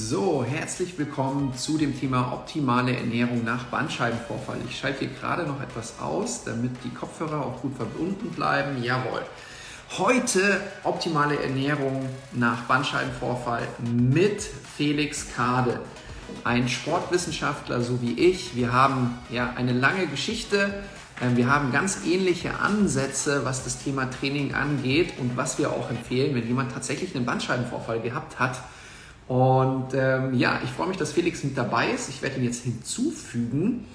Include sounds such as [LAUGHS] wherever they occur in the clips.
So, herzlich willkommen zu dem Thema optimale Ernährung nach Bandscheibenvorfall. Ich schalte hier gerade noch etwas aus, damit die Kopfhörer auch gut verbunden bleiben. Jawohl. Heute optimale Ernährung nach Bandscheibenvorfall mit Felix Kade, ein Sportwissenschaftler so wie ich. Wir haben ja eine lange Geschichte. Ähm, wir haben ganz ähnliche Ansätze, was das Thema Training angeht und was wir auch empfehlen, wenn jemand tatsächlich einen Bandscheibenvorfall gehabt hat und ähm, ja, ich freue mich, dass Felix mit dabei ist. Ich werde ihn jetzt hinzufügen.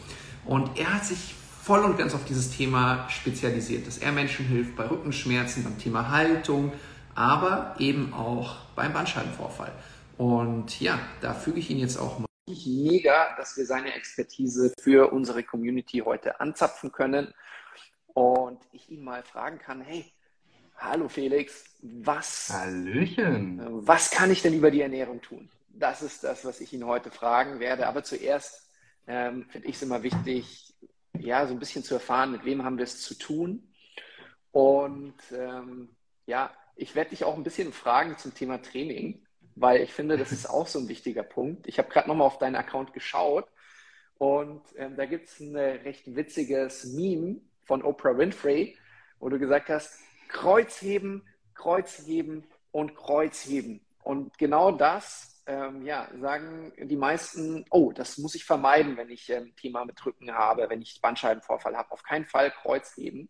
Und er hat sich voll und ganz auf dieses Thema spezialisiert, dass er Menschen hilft bei Rückenschmerzen, beim Thema Haltung, aber eben auch beim Bandscheibenvorfall. Und ja, da füge ich ihn jetzt auch mal. Mega, dass wir seine Expertise für unsere Community heute anzapfen können und ich ihn mal fragen kann, hey, Hallo Felix, was, Hallöchen. was kann ich denn über die Ernährung tun? Das ist das, was ich ihn heute fragen werde. Aber zuerst ähm, finde ich es immer wichtig, ja, so ein bisschen zu erfahren, mit wem haben wir es zu tun. Und ähm, ja, ich werde dich auch ein bisschen fragen zum Thema Training, weil ich finde, das ist [LAUGHS] auch so ein wichtiger Punkt. Ich habe gerade nochmal auf deinen Account geschaut und ähm, da gibt es ein recht witziges Meme von Oprah Winfrey, wo du gesagt hast, Kreuzheben, Kreuzheben und Kreuzheben. Und genau das, ähm, ja, sagen die meisten, oh, das muss ich vermeiden, wenn ich ein ähm, Thema mit Rücken habe, wenn ich Bandscheibenvorfall habe. Auf keinen Fall Kreuzheben.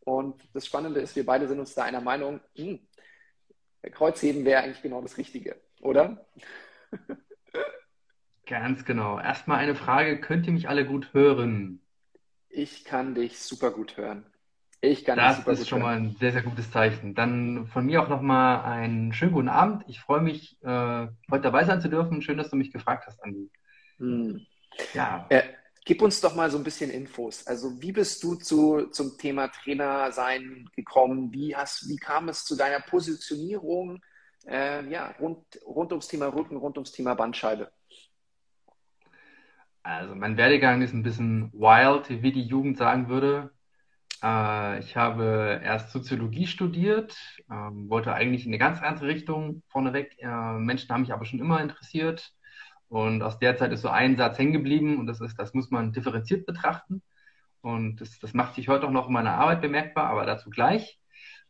Und das Spannende ist, wir beide sind uns da einer Meinung, hm, Kreuzheben wäre eigentlich genau das Richtige, oder? [LAUGHS] Ganz genau. Erstmal eine Frage, könnt ihr mich alle gut hören? Ich kann dich super gut hören. Ich kann das ist schon mal ein sehr, sehr gutes Zeichen. Dann von mir auch nochmal einen schönen guten Abend. Ich freue mich, äh, heute dabei sein zu dürfen. Schön, dass du mich gefragt hast, Andi. Hm. Ja. Äh, gib uns doch mal so ein bisschen Infos. Also, wie bist du zu, zum Thema Trainer sein gekommen? Wie, hast, wie kam es zu deiner Positionierung äh, ja, rund, rund ums Thema Rücken, rund ums Thema Bandscheibe? Also, mein Werdegang ist ein bisschen wild, wie die Jugend sagen würde. Äh, ich habe erst Soziologie studiert, ähm, wollte eigentlich in eine ganz andere Richtung vorneweg. Äh, Menschen haben mich aber schon immer interessiert. Und aus der Zeit ist so ein Satz hängen geblieben und das ist, das muss man differenziert betrachten. Und das, das macht sich heute auch noch in meiner Arbeit bemerkbar, aber dazu gleich.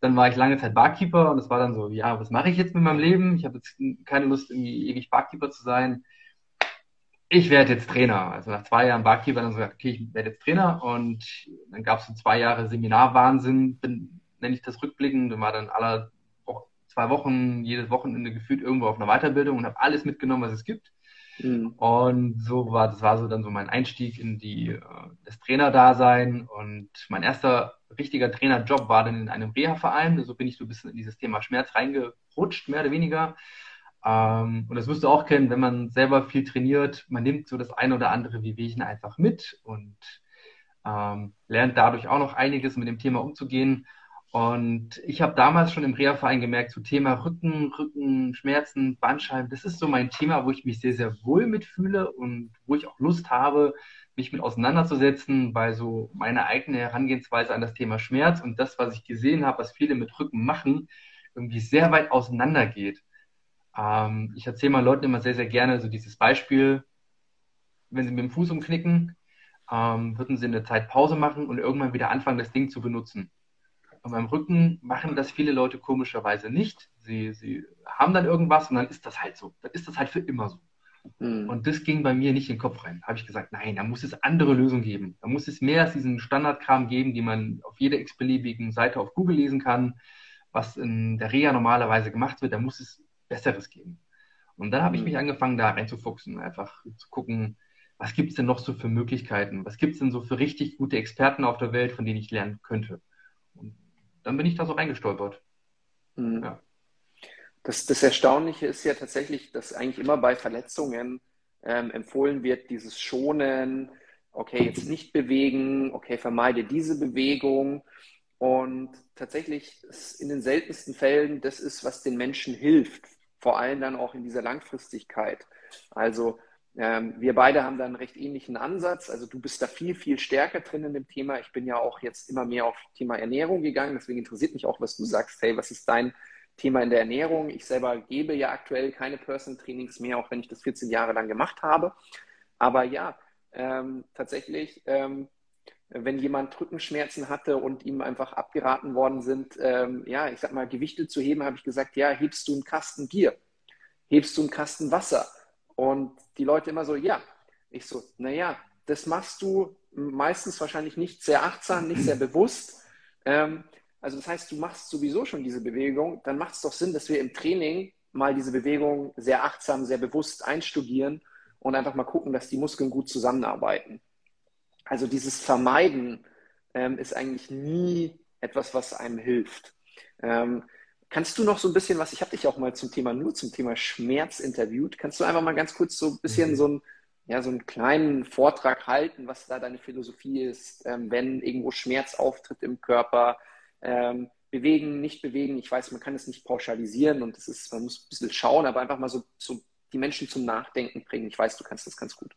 Dann war ich lange Zeit Barkeeper und es war dann so, ja, was mache ich jetzt mit meinem Leben? Ich habe jetzt keine Lust, irgendwie ewig Barkeeper zu sein ich werde jetzt Trainer. Also nach zwei Jahren Barkeeper dann so gesagt, okay, ich werde jetzt Trainer und dann gab es so zwei Jahre Seminarwahnsinn, bin, nenne ich das rückblickend, und war dann alle zwei Wochen, jedes Wochenende gefühlt irgendwo auf einer Weiterbildung und habe alles mitgenommen, was es gibt. Mhm. Und so war, das war so dann so mein Einstieg in die, äh, das Trainerdasein und mein erster richtiger Trainerjob war dann in einem Reha-Verein. So bin ich so ein bisschen in dieses Thema Schmerz reingerutscht, mehr oder weniger. Ähm, und das wirst du auch kennen, wenn man selber viel trainiert, man nimmt so das eine oder andere Wehwehchen einfach mit und ähm, lernt dadurch auch noch einiges mit dem Thema umzugehen. Und ich habe damals schon im Reha-Verein gemerkt, so Thema Rücken, Rückenschmerzen, Bandscheiben, das ist so mein Thema, wo ich mich sehr, sehr wohl mitfühle und wo ich auch Lust habe, mich mit auseinanderzusetzen, weil so meine eigene Herangehensweise an das Thema Schmerz und das, was ich gesehen habe, was viele mit Rücken machen, irgendwie sehr weit auseinander geht. Ähm, ich erzähle mal Leuten immer sehr, sehr gerne so dieses Beispiel, wenn sie mit dem Fuß umknicken, ähm, würden sie eine Zeit Pause machen und irgendwann wieder anfangen, das Ding zu benutzen. Und beim Rücken machen das viele Leute komischerweise nicht. Sie, sie haben dann irgendwas und dann ist das halt so. Dann ist das halt für immer so. Mhm. Und das ging bei mir nicht in den Kopf rein. Da habe ich gesagt, nein, da muss es andere Lösungen geben. Da muss es mehr als diesen Standardkram geben, die man auf jeder x-beliebigen Seite auf Google lesen kann, was in der Reha normalerweise gemacht wird. Da muss es Besseres geben. Und dann habe ich mich mhm. angefangen, da reinzufuchsen, einfach zu gucken, was gibt es denn noch so für Möglichkeiten? Was gibt es denn so für richtig gute Experten auf der Welt, von denen ich lernen könnte? Und dann bin ich da so reingestolpert. Mhm. Ja. Das, das Erstaunliche ist ja tatsächlich, dass eigentlich immer bei Verletzungen ähm, empfohlen wird, dieses Schonen, okay, jetzt nicht bewegen, okay, vermeide diese Bewegung. Und tatsächlich ist in den seltensten Fällen das ist, was den Menschen hilft, vor allem dann auch in dieser Langfristigkeit. Also ähm, wir beide haben da einen recht ähnlichen Ansatz. Also du bist da viel, viel stärker drin in dem Thema. Ich bin ja auch jetzt immer mehr auf Thema Ernährung gegangen. Deswegen interessiert mich auch, was du sagst. Hey, was ist dein Thema in der Ernährung. Ich selber gebe ja aktuell keine Personal Trainings mehr, auch wenn ich das 14 Jahre lang gemacht habe. Aber ja, ähm, tatsächlich, ähm, wenn jemand Rückenschmerzen hatte und ihm einfach abgeraten worden sind, ähm, ja, ich sag mal, Gewichte zu heben, habe ich gesagt, ja, hebst du einen Kasten Bier, hebst du einen Kasten Wasser. Und die Leute immer so, ja. Ich so, naja, das machst du meistens wahrscheinlich nicht sehr achtsam, nicht sehr bewusst. Ähm, also das heißt, du machst sowieso schon diese Bewegung, dann macht es doch Sinn, dass wir im Training mal diese Bewegung sehr achtsam, sehr bewusst einstudieren und einfach mal gucken, dass die Muskeln gut zusammenarbeiten. Also dieses Vermeiden ähm, ist eigentlich nie etwas, was einem hilft. Ähm, kannst du noch so ein bisschen was, ich habe dich auch mal zum Thema, nur zum Thema Schmerz interviewt, kannst du einfach mal ganz kurz so ein bisschen mhm. so, ein, ja, so einen kleinen Vortrag halten, was da deine Philosophie ist, ähm, wenn irgendwo Schmerz auftritt im Körper, ähm, bewegen, nicht bewegen. Ich weiß, man kann es nicht pauschalisieren und das ist, man muss ein bisschen schauen, aber einfach mal so, so die Menschen zum Nachdenken bringen. Ich weiß, du kannst das ganz gut.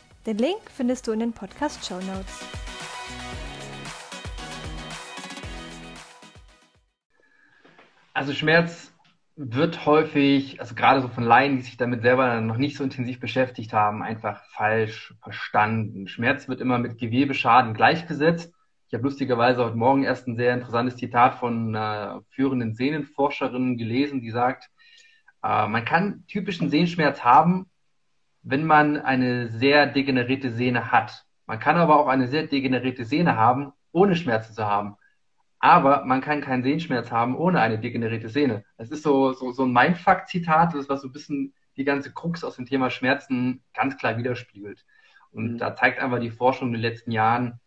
Den Link findest du in den Podcast Show Notes. Also Schmerz wird häufig, also gerade so von Laien, die sich damit selber noch nicht so intensiv beschäftigt haben, einfach falsch verstanden. Schmerz wird immer mit Gewebeschaden gleichgesetzt. Ich habe lustigerweise heute Morgen erst ein sehr interessantes Zitat von einer führenden Sehnenforscherin gelesen, die sagt, äh, man kann typischen Sehenschmerz haben, wenn man eine sehr degenerierte Sehne hat. Man kann aber auch eine sehr degenerierte Sehne haben, ohne Schmerzen zu haben. Aber man kann keinen Sehenschmerz haben ohne eine degenerierte Sehne. Das ist so, so, so ein Mindfuck-Zitat, das was so ein bisschen die ganze Krux aus dem Thema Schmerzen ganz klar widerspiegelt. Und mhm. da zeigt einfach die Forschung in den letzten Jahren,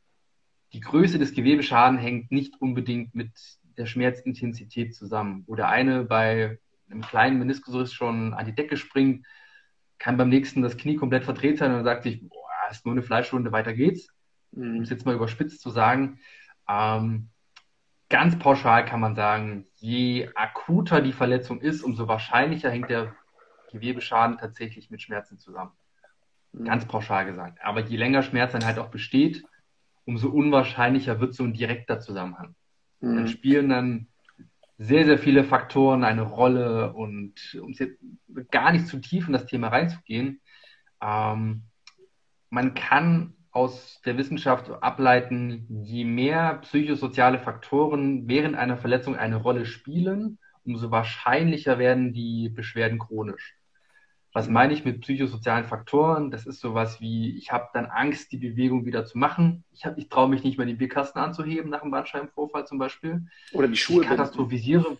die Größe des Gewebeschaden hängt nicht unbedingt mit der Schmerzintensität zusammen. Wo der eine bei einem kleinen Meniskusriss schon an die Decke springt, kann beim nächsten das Knie komplett verdreht sein und sagt sich, boah, ist nur eine Fleischwunde, weiter geht's. Mhm. Um es jetzt mal überspitzt zu sagen. Ähm, ganz pauschal kann man sagen, je akuter die Verletzung ist, umso wahrscheinlicher hängt der Gewebeschaden tatsächlich mit Schmerzen zusammen. Mhm. Ganz pauschal gesagt. Aber je länger Schmerz dann halt auch besteht, umso unwahrscheinlicher wird so ein direkter Zusammenhang. Mhm. Dann spielen dann sehr, sehr viele Faktoren eine Rolle und um jetzt gar nicht zu tief in das Thema reinzugehen, ähm, man kann aus der Wissenschaft ableiten, je mehr psychosoziale Faktoren während einer Verletzung eine Rolle spielen, umso wahrscheinlicher werden die Beschwerden chronisch. Was meine ich mit psychosozialen Faktoren? Das ist sowas wie, ich habe dann Angst, die Bewegung wieder zu machen. Ich, ich traue mich nicht mehr, den Bierkasten anzuheben nach einem Bandscheibenvorfall zum Beispiel. Oder die Schuhe. Ich katastrophisiere.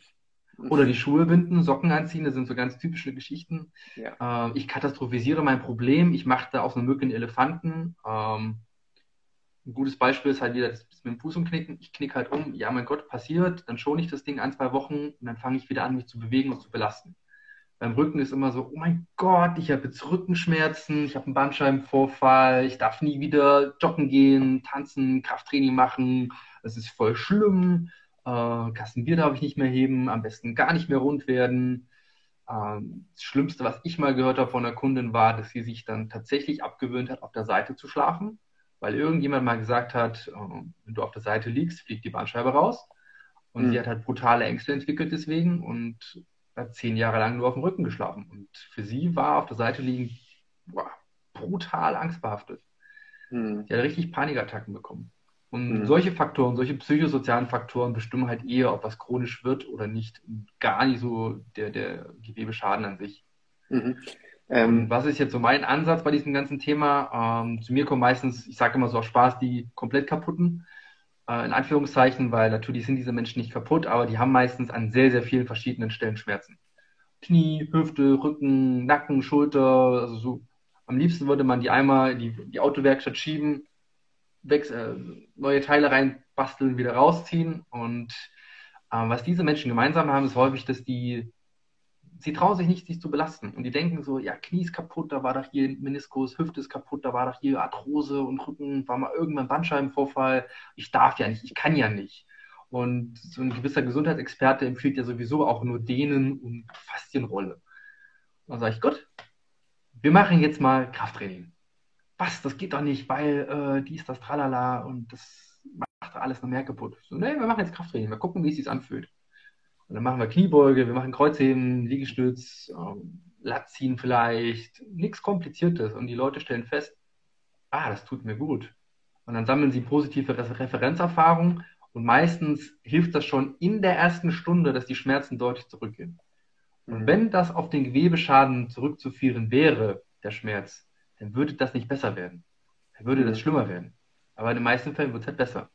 Mhm. Oder die Schuhe binden, Socken anziehen, das sind so ganz typische Geschichten. Ja. Äh, ich katastrophisiere mein Problem, ich mache da Mücke einen Elefanten. Ähm, ein gutes Beispiel ist halt wieder das mit dem Fuß umknicken. Ich knicke halt um, ja mein Gott, passiert, dann schone ich das Ding ein, zwei Wochen und dann fange ich wieder an, mich zu bewegen und zu belasten. Beim Rücken ist immer so, oh mein Gott, ich habe jetzt Rückenschmerzen, ich habe einen Bandscheibenvorfall, ich darf nie wieder joggen gehen, tanzen, Krafttraining machen, es ist voll schlimm, äh, Kassenbier darf ich nicht mehr heben, am besten gar nicht mehr rund werden. Ähm, das Schlimmste, was ich mal gehört habe von einer Kundin, war, dass sie sich dann tatsächlich abgewöhnt hat, auf der Seite zu schlafen, weil irgendjemand mal gesagt hat, äh, wenn du auf der Seite liegst, fliegt die Bandscheibe raus. Und mhm. sie hat halt brutale Ängste entwickelt deswegen und hat zehn Jahre lang nur auf dem Rücken geschlafen. Und für sie war auf der Seite liegen boah, brutal angstbehaftet. Mhm. Sie hat richtig Panikattacken bekommen. Und mhm. solche Faktoren, solche psychosozialen Faktoren bestimmen halt eher, ob was chronisch wird oder nicht. Und gar nicht so der, der Gewebeschaden an sich. Mhm. Ähm, was ist jetzt so mein Ansatz bei diesem ganzen Thema? Ähm, zu mir kommen meistens, ich sage immer so aus Spaß, die komplett kaputten äh, in Anführungszeichen, weil natürlich sind diese Menschen nicht kaputt, aber die haben meistens an sehr, sehr vielen verschiedenen Stellen Schmerzen. Knie, Hüfte, Rücken, Nacken, Schulter, also so Am liebsten würde man die einmal in die, die Autowerkstatt schieben, weg, äh, neue Teile reinbasteln, wieder rausziehen. Und äh, was diese Menschen gemeinsam haben, ist häufig, dass die, sie trauen sich nicht, sich zu belasten. Und die denken so, ja, Knie ist kaputt, da war doch hier Meniskus, Hüfte ist kaputt, da war doch hier Arthrose und Rücken, war mal irgendwann Bandscheibenvorfall. Ich darf ja nicht, ich kann ja nicht. Und so ein gewisser Gesundheitsexperte empfiehlt ja sowieso auch nur Dehnen und Faszienrolle. Dann sage ich, gut, wir machen jetzt mal Krafttraining. Was, das geht doch nicht, weil äh, dies, das, tralala und das macht alles noch mehr kaputt. So, nee, wir machen jetzt Krafttraining, wir gucken, wie es sich anfühlt. Und dann machen wir Kniebeuge, wir machen Kreuzheben, Liegestütz, ähm, Latziehen vielleicht, nichts Kompliziertes. Und die Leute stellen fest, ah, das tut mir gut. Und dann sammeln sie positive Referenzerfahrungen und meistens hilft das schon in der ersten Stunde, dass die Schmerzen deutlich zurückgehen. Und mhm. wenn das auf den Gewebeschaden zurückzuführen wäre, der Schmerz, dann würde das nicht besser werden. Dann würde das mhm. schlimmer werden. Aber in den meisten Fällen wird es halt besser.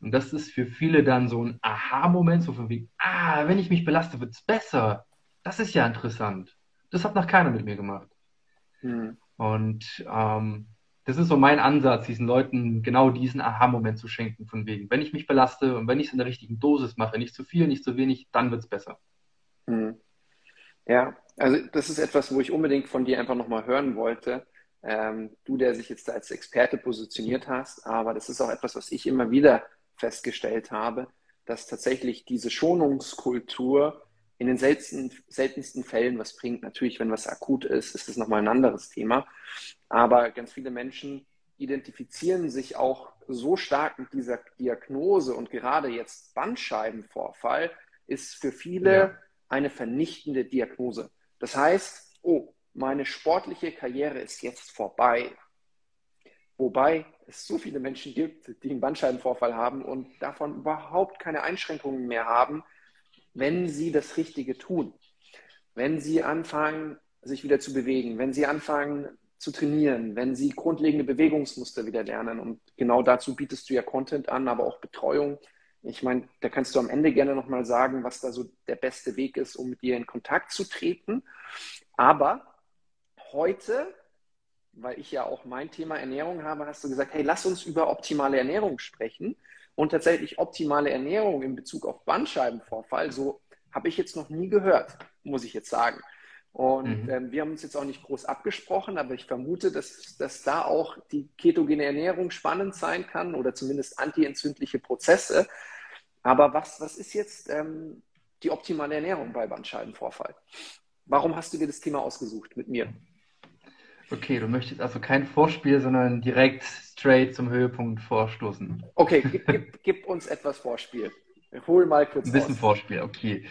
Und das ist für viele dann so ein Aha-Moment, so von wegen, ah, wenn ich mich belaste, wird es besser. Das ist ja interessant. Das hat noch keiner mit mir gemacht. Mhm. Und ähm, das ist so mein Ansatz, diesen Leuten genau diesen Aha-Moment zu schenken, von wegen, wenn ich mich belaste und wenn ich es in der richtigen Dosis mache, nicht zu viel, nicht zu wenig, dann wird es besser. Hm. Ja, also das ist etwas, wo ich unbedingt von dir einfach nochmal hören wollte. Ähm, du, der sich jetzt als Experte positioniert hast, aber das ist auch etwas, was ich immer wieder festgestellt habe, dass tatsächlich diese Schonungskultur in den seltensten, seltensten Fällen was bringt. Natürlich, wenn was akut ist, ist das nochmal ein anderes Thema. Aber ganz viele Menschen identifizieren sich auch so stark mit dieser Diagnose und gerade jetzt Bandscheibenvorfall ist für viele ja. eine vernichtende Diagnose. Das heißt, oh, meine sportliche Karriere ist jetzt vorbei. Wobei es so viele Menschen gibt, die einen Bandscheibenvorfall haben und davon überhaupt keine Einschränkungen mehr haben, wenn sie das Richtige tun. Wenn sie anfangen, sich wieder zu bewegen, wenn sie anfangen zu trainieren, wenn sie grundlegende Bewegungsmuster wieder lernen. Und genau dazu bietest du ja Content an, aber auch Betreuung. Ich meine, da kannst du am Ende gerne nochmal sagen, was da so der beste Weg ist, um mit dir in Kontakt zu treten. Aber heute, weil ich ja auch mein Thema Ernährung habe, hast du gesagt, hey, lass uns über optimale Ernährung sprechen. Und tatsächlich optimale Ernährung in Bezug auf Bandscheibenvorfall, so habe ich jetzt noch nie gehört, muss ich jetzt sagen. Und mhm. ähm, wir haben uns jetzt auch nicht groß abgesprochen, aber ich vermute, dass, dass da auch die ketogene Ernährung spannend sein kann oder zumindest antientzündliche Prozesse. Aber was, was ist jetzt ähm, die optimale Ernährung bei Bandscheibenvorfall? Warum hast du dir das Thema ausgesucht mit mir? Okay, du möchtest also kein Vorspiel, sondern direkt straight zum Höhepunkt vorstoßen. Okay, gib, gib, gib uns etwas Vorspiel. Hol mal kurz. Ein bisschen aus. Vorspiel, okay.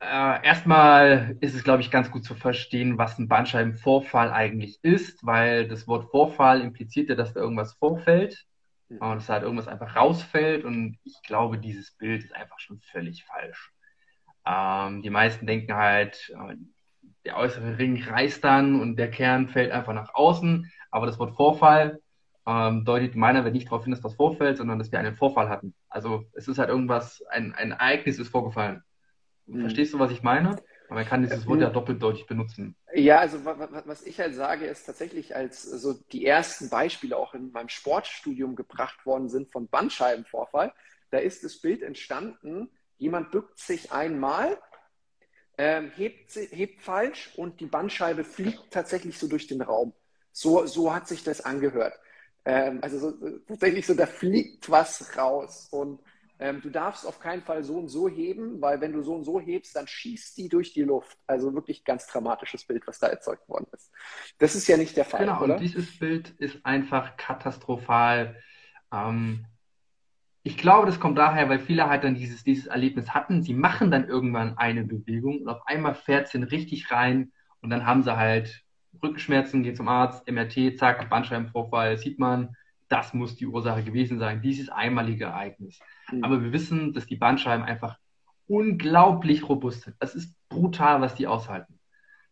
Äh, erstmal ist es, glaube ich, ganz gut zu verstehen, was ein Bandscheibenvorfall eigentlich ist, weil das Wort Vorfall impliziert ja, dass da irgendwas vorfällt mhm. und dass halt irgendwas einfach rausfällt. Und ich glaube, dieses Bild ist einfach schon völlig falsch. Ähm, die meisten denken halt, äh, der äußere Ring reißt dann und der Kern fällt einfach nach außen. Aber das Wort Vorfall ähm, deutet meiner Welt nicht darauf hin, dass das vorfällt, sondern dass wir einen Vorfall hatten. Also es ist halt irgendwas, ein, ein Ereignis ist vorgefallen. Mhm. Verstehst du, was ich meine? Aber man kann dieses Wort ja doppeldeutig benutzen. Ja, also was ich halt sage, ist tatsächlich, als so die ersten Beispiele auch in meinem Sportstudium gebracht worden sind von Bandscheibenvorfall, da ist das Bild entstanden, jemand bückt sich einmal ähm, hebt, hebt falsch und die Bandscheibe fliegt tatsächlich so durch den Raum. So, so hat sich das angehört. Ähm, also so, tatsächlich so, da fliegt was raus. Und ähm, du darfst auf keinen Fall so und so heben, weil wenn du so und so hebst, dann schießt die durch die Luft. Also wirklich ganz dramatisches Bild, was da erzeugt worden ist. Das ist ja nicht der Fall. Genau, oder? und dieses Bild ist einfach katastrophal. Ähm, ich glaube, das kommt daher, weil viele halt dann dieses, dieses Erlebnis hatten. Sie machen dann irgendwann eine Bewegung und auf einmal fährt es richtig rein und dann haben sie halt Rückenschmerzen, gehen zum Arzt, MRT, zack, Bandscheibenvorfall, sieht man, das muss die Ursache gewesen sein, dieses einmalige Ereignis. Mhm. Aber wir wissen, dass die Bandscheiben einfach unglaublich robust sind. Es ist brutal, was die aushalten.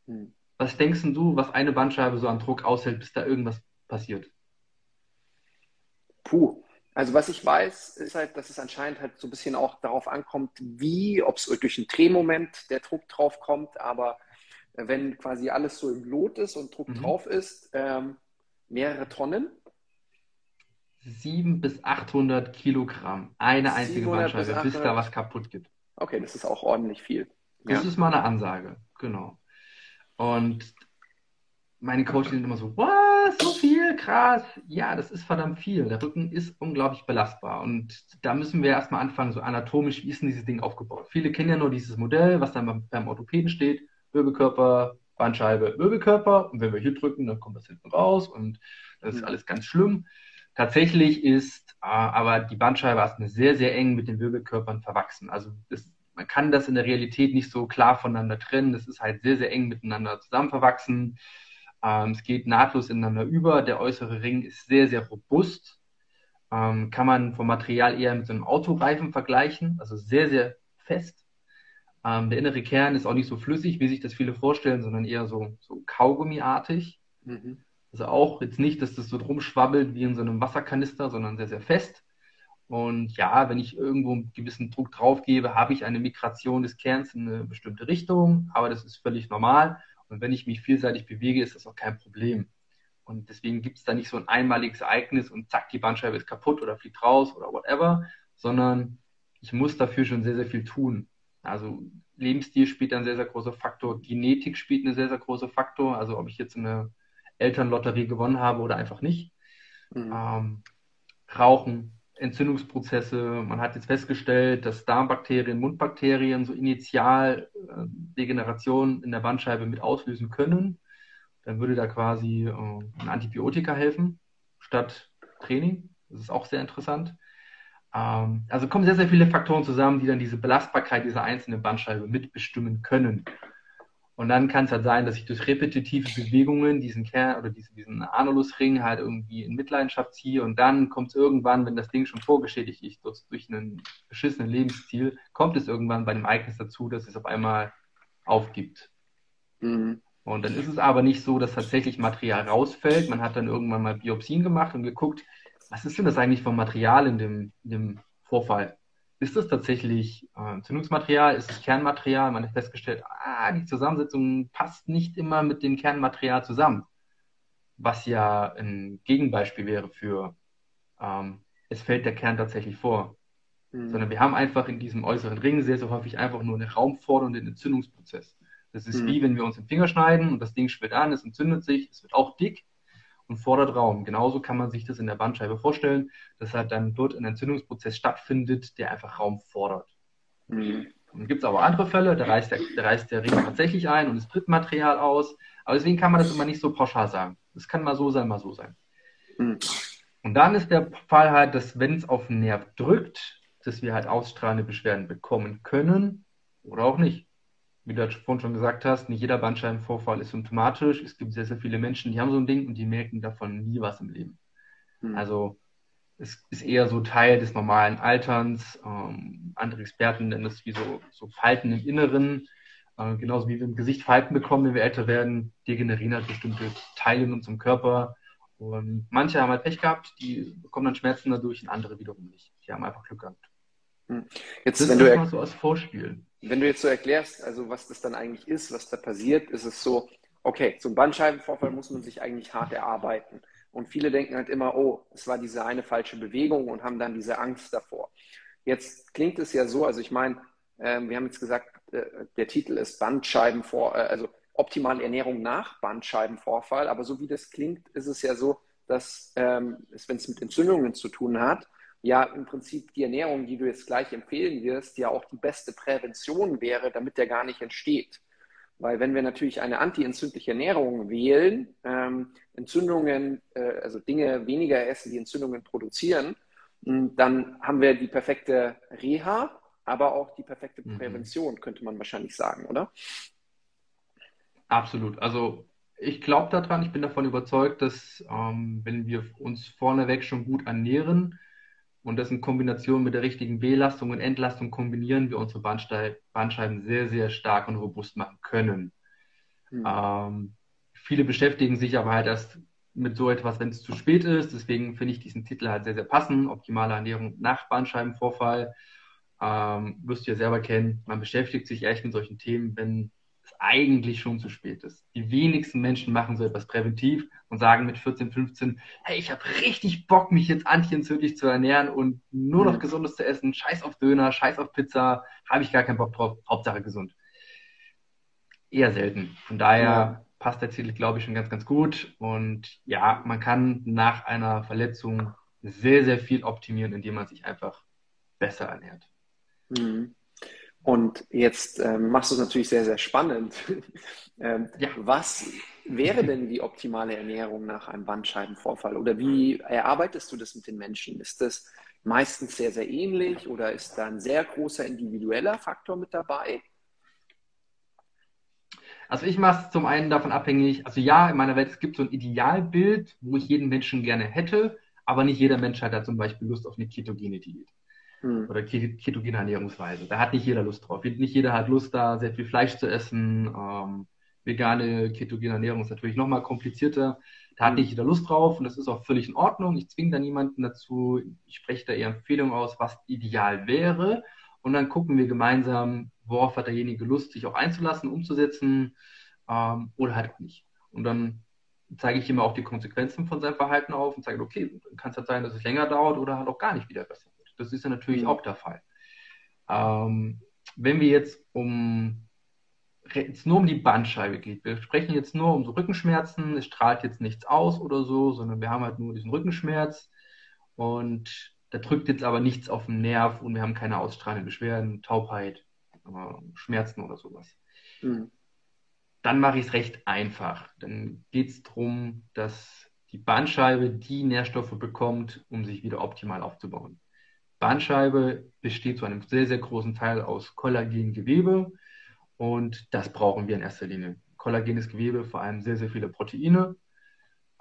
Mhm. Was denkst du, was eine Bandscheibe so an Druck aushält, bis da irgendwas passiert? Puh, Also was ich weiß, ist halt, dass es anscheinend halt so ein bisschen auch darauf ankommt, wie, ob es durch einen Drehmoment der Druck drauf kommt, aber wenn quasi alles so im Lot ist und Druck mhm. drauf ist, ähm, mehrere Tonnen. 700 bis 800 Kilogramm, eine einzige Bandscheibe, bis, bis, da was kaputt geht. Okay, das ist auch ordentlich viel. Das ja. ist mal eine Ansage, genau. Und meine Coaches sind immer so, was, so viel, krass. Ja, das ist verdammt viel. Der Rücken ist unglaublich belastbar. Und da müssen wir erstmal anfangen, so anatomisch, wie ist denn dieses Ding aufgebaut? Viele kennen ja nur dieses Modell, was dann beim, beim Orthopäden steht. Wirbelkörper, Bandscheibe, Wirbelkörper. Und wenn wir hier drücken, dann kommt das hinten raus und das ist alles ganz schlimm. Tatsächlich ist äh, aber die Bandscheibe erstmal sehr, sehr eng mit den Wirbelkörpern verwachsen. Also das, man kann das in der Realität nicht so klar voneinander trennen. Das ist halt sehr, sehr eng miteinander zusammen verwachsen. Ähm, es geht nahtlos ineinander über. Der äußere Ring ist sehr, sehr robust. Ähm, kann man vom Material eher mit so einem Autoreifen vergleichen, also sehr, sehr fest. Ähm, der innere Kern ist auch nicht so flüssig, wie sich das viele vorstellen, sondern eher so, so Kaugummiartig. Mhm. Also auch jetzt nicht, dass das so drum schwabbelt wie in so einem Wasserkanister, sondern sehr, sehr fest. Und ja, wenn ich irgendwo einen gewissen Druck drauf gebe, habe ich eine Migration des Kerns in eine bestimmte Richtung, aber das ist völlig normal. Und wenn ich mich vielseitig bewege, ist das auch kein Problem. Und deswegen gibt es da nicht so ein einmaliges Ereignis und zack, die Bandscheibe ist kaputt oder fliegt raus oder whatever, sondern ich muss dafür schon sehr, sehr viel tun. Also Lebensstil spielt ein sehr, sehr großer Faktor, Genetik spielt eine sehr, sehr große Faktor, also ob ich jetzt eine Elternlotterie gewonnen habe oder einfach nicht. Mhm. Ähm, Rauchen, Entzündungsprozesse. Man hat jetzt festgestellt, dass Darmbakterien, Mundbakterien so initial äh, Degeneration in der Bandscheibe mit auslösen können. Dann würde da quasi äh, ein Antibiotika helfen statt Training. Das ist auch sehr interessant. Ähm, also kommen sehr, sehr viele Faktoren zusammen, die dann diese Belastbarkeit dieser einzelnen Bandscheibe mitbestimmen können. Und dann kann es halt sein, dass ich durch repetitive Bewegungen diesen Kern oder diesen, diesen Anulusring halt irgendwie in Mitleidenschaft ziehe und dann kommt es irgendwann, wenn das Ding schon vorgeschädigt ist durch, durch einen beschissenen Lebensstil, kommt es irgendwann bei dem Ereignis dazu, dass es auf einmal aufgibt. Mhm. Und dann ist es aber nicht so, dass tatsächlich Material rausfällt. Man hat dann irgendwann mal Biopsien gemacht und geguckt, was ist denn das eigentlich vom Material in dem, in dem Vorfall? Ist das tatsächlich äh, Entzündungsmaterial, ist es Kernmaterial? Man hat festgestellt, ah, die Zusammensetzung passt nicht immer mit dem Kernmaterial zusammen. Was ja ein Gegenbeispiel wäre für, ähm, es fällt der Kern tatsächlich vor. Mhm. Sondern wir haben einfach in diesem äußeren Ring sehr, sehr häufig einfach nur einen raumfordernden Entzündungsprozess. Das ist mhm. wie wenn wir uns den Finger schneiden und das Ding schwillt an, es entzündet sich, es wird auch dick und fordert Raum. Genauso kann man sich das in der Bandscheibe vorstellen, dass halt dann dort ein Entzündungsprozess stattfindet, der einfach Raum fordert. Mhm. Dann gibt es aber andere Fälle, da reißt, der, da reißt der Ring tatsächlich ein und es tritt Material aus. Aber deswegen kann man das immer nicht so pauschal sagen. Das kann mal so sein, mal so sein. Mhm. Und dann ist der Fall halt, dass wenn es auf den Nerv drückt, dass wir halt ausstrahlende Beschwerden bekommen können oder auch nicht wie du vorhin schon gesagt hast, nicht jeder Bandscheibenvorfall ist symptomatisch. Es gibt sehr, sehr viele Menschen, die haben so ein Ding und die merken davon nie was im Leben. Mhm. Also es ist eher so Teil des normalen Alterns. Ähm, andere Experten nennen das wie so, so Falten im Inneren. Äh, genauso wie wir im Gesicht Falten bekommen, wenn wir älter werden, degenerieren halt bestimmte Teile in unserem Körper. Und manche haben halt Pech gehabt, die bekommen dann Schmerzen dadurch und andere wiederum nicht. Die haben einfach Glück gehabt. Hm. Jetzt, das wenn ist du mal so als Vorspiel. Wenn du jetzt so erklärst, also was das dann eigentlich ist, was da passiert, ist es so, okay, so ein Bandscheibenvorfall muss man sich eigentlich hart erarbeiten. Und viele denken halt immer, oh, es war diese eine falsche Bewegung und haben dann diese Angst davor. Jetzt klingt es ja so, also ich meine, äh, wir haben jetzt gesagt, äh, der Titel ist Bandscheibenvor, äh, also optimale Ernährung nach Bandscheibenvorfall, aber so wie das klingt, ist es ja so, dass ähm, es, wenn es mit Entzündungen zu tun hat, ja im Prinzip die Ernährung, die du jetzt gleich empfehlen wirst, ja auch die beste Prävention wäre, damit der gar nicht entsteht. Weil wenn wir natürlich eine antientzündliche Ernährung wählen, ähm, Entzündungen, äh, also Dinge weniger essen, die Entzündungen produzieren, hm, dann haben wir die perfekte Reha, aber auch die perfekte mhm. Prävention, mhm. könnte man wahrscheinlich sagen, oder? Absolut. Also ich glaube daran, ich bin davon überzeugt, dass ähm, wenn wir uns vorneweg schon gut ernähren, und das in Kombination mit der richtigen Belastung und Entlastung kombinieren wir unsere Bandscheiben sehr, sehr stark und robust machen können. Mhm. Ähm, viele beschäftigen sich aber halt erst mit so etwas, wenn es zu spät ist. Deswegen finde ich diesen Titel halt sehr, sehr passend. Optimale Ernährung nach Bandscheibenvorfall. Ähm, wirst du ja selber kennen. Man beschäftigt sich echt mit solchen Themen, wenn eigentlich schon zu spät ist. Die wenigsten Menschen machen so etwas präventiv und sagen mit 14, 15, hey, ich habe richtig Bock, mich jetzt antientzündlich zu ernähren und nur noch. Gesundes zu essen. Scheiß auf Döner, scheiß auf Pizza, habe ich gar keinen Bock drauf. Hauptsache gesund. Eher selten. Von daher ja. passt der Titel, glaube ich, schon ganz, ganz gut. Und ja, man kann nach einer Verletzung sehr, sehr viel optimieren, indem man sich einfach besser ernährt. Mhm. Und jetzt ähm, machst du es natürlich sehr, sehr spannend. [LAUGHS] ähm, ja. Was wäre [LAUGHS] denn die optimale Ernährung nach einem Bandscheibenvorfall? Oder wie erarbeitest du das mit den Menschen? Ist das meistens sehr, sehr ähnlich oder ist da ein sehr großer individueller Faktor mit dabei? Also ich mache es zum einen davon abhängig, also ja, in meiner Welt, es gibt so ein Idealbild, wo ich jeden Menschen gerne hätte, aber nicht jeder Mensch hat da zum Beispiel Lust auf eine ketogene Diät hm. oder ketogene Ernährungsweise. Da hat nicht jeder Lust drauf. Nicht jeder hat Lust, da sehr viel Fleisch zu essen. Ähm, vegane ketogene Ernährung ist natürlich nochmal komplizierter. Da hat hm. nicht jeder Lust drauf und das ist auch völlig in Ordnung. Ich zwinge da niemanden dazu. Ich spreche da eher Empfehlungen aus, was ideal wäre. Und dann gucken wir gemeinsam, worauf hat derjenige Lust, sich auch einzulassen, umzusetzen ähm, oder halt auch nicht. Und dann zeige ich ihm auch die Konsequenzen von seinem Verhalten auf und sage, okay, kann es halt sein, dass es länger dauert oder halt auch gar nicht wieder besser. Das ist ja natürlich mhm. auch der Fall. Ähm, wenn wir jetzt um jetzt nur um die Bandscheibe geht, wir sprechen jetzt nur um so Rückenschmerzen, es strahlt jetzt nichts aus oder so, sondern wir haben halt nur diesen Rückenschmerz und da drückt jetzt aber nichts auf den Nerv und wir haben keine ausstrahlenden Beschwerden, Taubheit, Schmerzen oder sowas. Mhm. Dann mache ich es recht einfach. Dann geht es darum, dass die Bandscheibe die Nährstoffe bekommt, um sich wieder optimal aufzubauen. Bandscheibe besteht zu einem sehr, sehr großen Teil aus Kollagengewebe und das brauchen wir in erster Linie. Kollagenes Gewebe, vor allem sehr, sehr viele Proteine.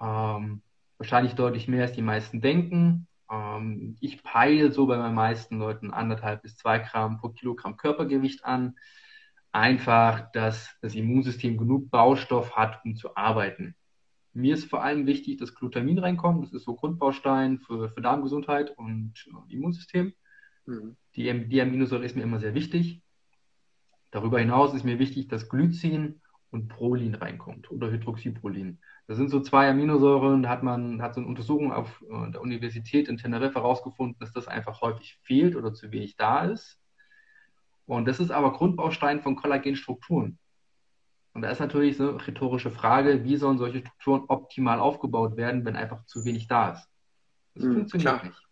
Ähm, wahrscheinlich deutlich mehr, als die meisten denken. Ähm, ich peile so bei meinen meisten Leuten anderthalb bis zwei Gramm pro Kilogramm Körpergewicht an. Einfach, dass das Immunsystem genug Baustoff hat, um zu arbeiten. Mir ist vor allem wichtig, dass Glutamin reinkommt. Das ist so Grundbaustein für, für Darmgesundheit und Immunsystem. Mhm. Die, die Aminosäure ist mir immer sehr wichtig. Darüber hinaus ist mir wichtig, dass Glycin und Prolin reinkommt oder Hydroxyprolin. Das sind so zwei Aminosäuren, da hat man hat so eine Untersuchung auf äh, der Universität in Teneriffa herausgefunden, dass das einfach häufig fehlt oder zu wenig da ist. Und das ist aber Grundbaustein von Kollagenstrukturen. Und da ist natürlich so eine rhetorische Frage, wie sollen solche Strukturen optimal aufgebaut werden, wenn einfach zu wenig da ist? Das mhm, funktioniert klar. nicht.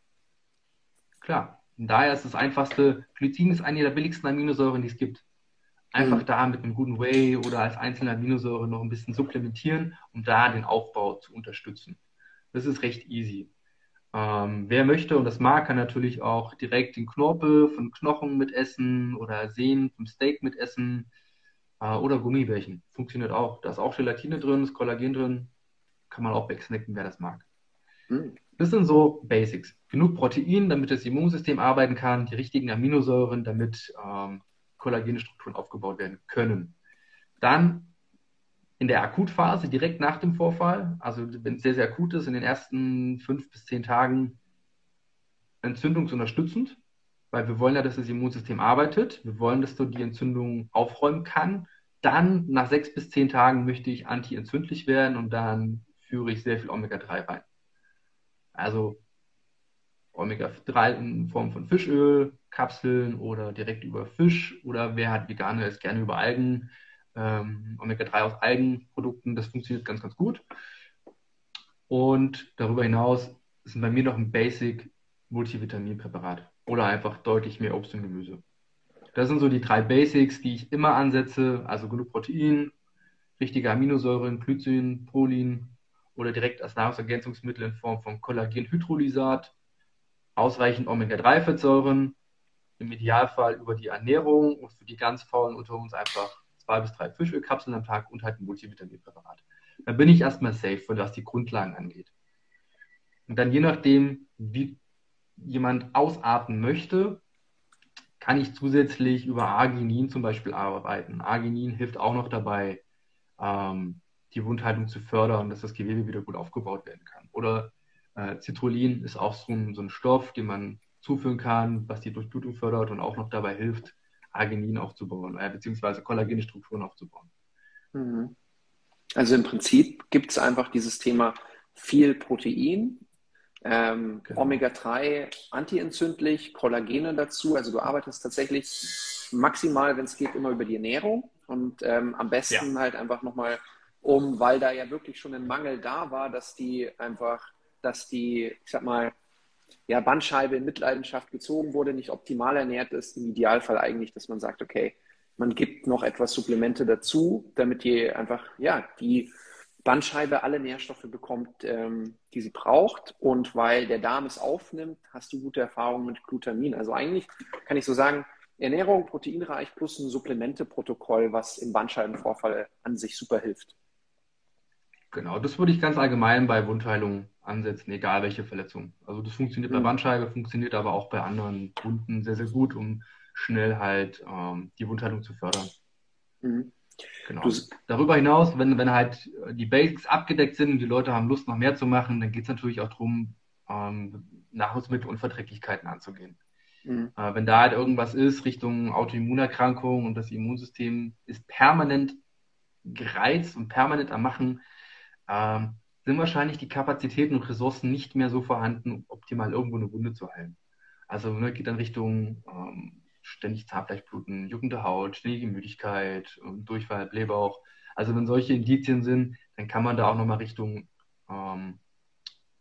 Klar. Und daher ist das einfachste, Glycin ist eine der billigsten Aminosäuren, die es gibt einfach mhm. da mit einem guten Whey oder als einzelne Aminosäure noch ein bisschen supplementieren, um da den Aufbau zu unterstützen. Das ist recht easy. Ähm, wer möchte und das mag, kann natürlich auch direkt den Knorpel von Knochen mitessen oder Sehnen vom Steak mitessen äh, oder Gummibärchen. Funktioniert auch. Da ist auch Gelatine drin, ist Kollagen drin. Kann man auch wegsnacken, wer das mag. Mhm. Das sind so Basics. Genug Protein, damit das Immunsystem arbeiten kann, die richtigen Aminosäuren, damit ähm, kollagene Strukturen aufgebaut werden können. Dann in der Akutphase, direkt nach dem Vorfall, also wenn es sehr, sehr akut ist, in den ersten fünf bis zehn Tagen entzündungsunterstützend, weil wir wollen ja, dass das Immunsystem arbeitet. Wir wollen, dass du die Entzündung aufräumen kann. Dann nach sechs bis zehn Tagen möchte ich antientzündlich werden und dann führe ich sehr viel Omega-3 rein. Also Omega-3 in Form von Fischöl, Kapseln oder direkt über Fisch oder wer hat vegane ist gerne über Algen, ähm, Omega-3 aus Algenprodukten, das funktioniert ganz, ganz gut. Und darüber hinaus ist bei mir noch ein Basic Multivitaminpräparat oder einfach deutlich mehr Obst und Gemüse. Das sind so die drei Basics, die ich immer ansetze, also genug Protein, richtige Aminosäuren, Glycin, Prolin oder direkt als Nahrungsergänzungsmittel in Form von Kollagenhydrolysat, ausreichend Omega-3-Fettsäuren im Idealfall über die Ernährung und für die ganz faulen unter uns einfach zwei bis drei Fischölkapseln am Tag und halt ein Multivitaminpräparat. Dann bin ich erstmal safe, was die Grundlagen angeht. Und dann je nachdem, wie jemand ausatmen möchte, kann ich zusätzlich über Arginin zum Beispiel arbeiten. Arginin hilft auch noch dabei, ähm, die Wundheilung zu fördern, dass das Gewebe wieder gut aufgebaut werden kann. Oder äh, Citrullin ist auch so ein, so ein Stoff, den man zuführen kann, was die Durchblutung fördert und auch noch dabei hilft, Arginin aufzubauen, äh, beziehungsweise kollagene Strukturen aufzubauen. Mhm. Also im Prinzip gibt es einfach dieses Thema viel Protein, ähm, genau. Omega-3 antientzündlich, Kollagene dazu. Also du arbeitest tatsächlich maximal, wenn es geht, immer über die Ernährung und ähm, am besten ja. halt einfach nochmal um, weil da ja wirklich schon ein Mangel da war, dass die einfach, dass die, ich sag mal, ja, Bandscheibe in Mitleidenschaft gezogen wurde, nicht optimal ernährt ist. Im Idealfall eigentlich, dass man sagt, okay, man gibt noch etwas Supplemente dazu, damit die einfach, ja, die Bandscheibe alle Nährstoffe bekommt, ähm, die sie braucht. Und weil der Darm es aufnimmt, hast du gute Erfahrungen mit Glutamin. Also eigentlich kann ich so sagen, Ernährung proteinreich plus ein Supplementeprotokoll, was im Bandscheibenvorfall an sich super hilft. Genau, das würde ich ganz allgemein bei Wundheilung ansetzen, egal welche Verletzung. Also das funktioniert mhm. bei Bandscheibe, funktioniert aber auch bei anderen Wunden sehr, sehr gut, um schnell halt ähm, die Wundheilung zu fördern. Mhm. Genau. Du, Darüber hinaus, wenn, wenn halt die Basics abgedeckt sind und die Leute haben Lust, noch mehr zu machen, dann geht es natürlich auch darum, ähm, Nahrungsmittelunverträglichkeiten anzugehen. Mhm. Äh, wenn da halt irgendwas ist Richtung Autoimmunerkrankung und das Immunsystem ist permanent gereizt und permanent am Machen, ähm, sind wahrscheinlich die Kapazitäten und Ressourcen nicht mehr so vorhanden, um optimal irgendwo eine Wunde zu heilen. Also ne, geht dann Richtung ähm, ständig Zahnfleischbluten, juckende Haut, ständige Müdigkeit, Durchfall, Blähbauch. Also wenn solche Indizien sind, dann kann man da auch nochmal Richtung ähm,